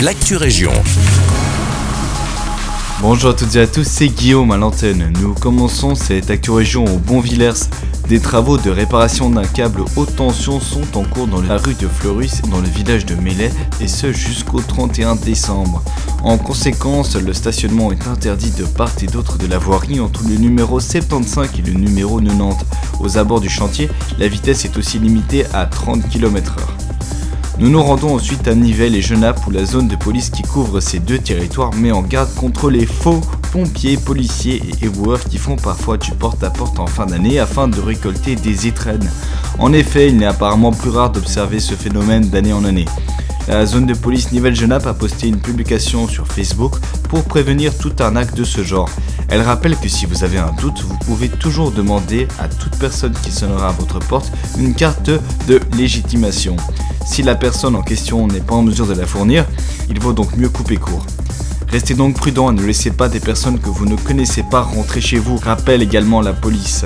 l'actu région. Bonjour à toutes et à tous, c'est Guillaume à l'antenne. Nous commençons cette Actu Région au Bonvillers. Des travaux de réparation d'un câble haute tension sont en cours dans la rue de Fleurus dans le village de Melay et ce jusqu'au 31 décembre. En conséquence, le stationnement est interdit de part et d'autre de la voirie entre le numéro 75 et le numéro 90. Aux abords du chantier, la vitesse est aussi limitée à 30 km/h. Nous nous rendons ensuite à Nivelles et Genappe où la zone de police qui couvre ces deux territoires met en garde contre les faux pompiers, policiers et éboueurs qui font parfois du porte-à-porte en fin d'année afin de récolter des étrennes. En effet, il n'est apparemment plus rare d'observer ce phénomène d'année en année. La zone de police Nivelles-Genappe a posté une publication sur Facebook pour prévenir tout un acte de ce genre. Elle rappelle que si vous avez un doute, vous pouvez toujours demander à toute personne qui sonnera à votre porte une carte de légitimation. Si la personne en question n'est pas en mesure de la fournir, il vaut donc mieux couper court. Restez donc prudent et ne laissez pas des personnes que vous ne connaissez pas rentrer chez vous, rappelle également la police.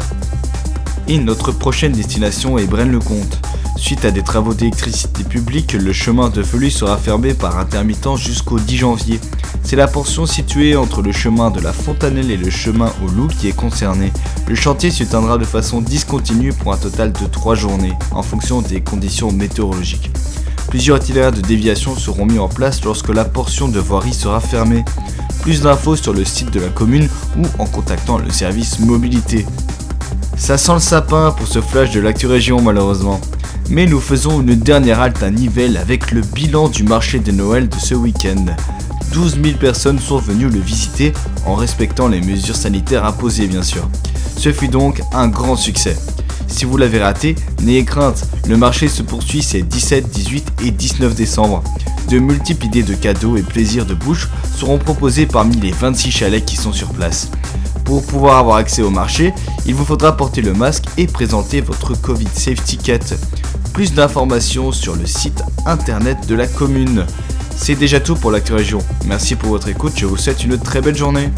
Et notre prochaine destination est Braine-le-Comte. Suite à des travaux d'électricité publique, le chemin de Felu sera fermé par intermittence jusqu'au 10 janvier. C'est la portion située entre le chemin de la Fontanelle et le chemin au Loup qui est concernée. Le chantier s'éteindra de façon discontinue pour un total de 3 journées, en fonction des conditions météorologiques. Plusieurs itinéraires de déviation seront mis en place lorsque la portion de voirie sera fermée. Plus d'infos sur le site de la commune ou en contactant le service mobilité. Ça sent le sapin pour ce flash de l'actu région malheureusement. Mais nous faisons une dernière halte à Nivelles avec le bilan du marché de Noël de ce week-end. 12 000 personnes sont venues le visiter en respectant les mesures sanitaires imposées bien sûr. Ce fut donc un grand succès. Si vous l'avez raté, n'ayez crainte, le marché se poursuit ces 17, 18 et 19 décembre. De multiples idées de cadeaux et plaisirs de bouche seront proposés parmi les 26 chalets qui sont sur place. Pour pouvoir avoir accès au marché, il vous faudra porter le masque et présenter votre Covid Safety Ticket. Plus d'informations sur le site internet de la commune. C'est déjà tout pour l'actu région. Merci pour votre écoute, je vous souhaite une très belle journée.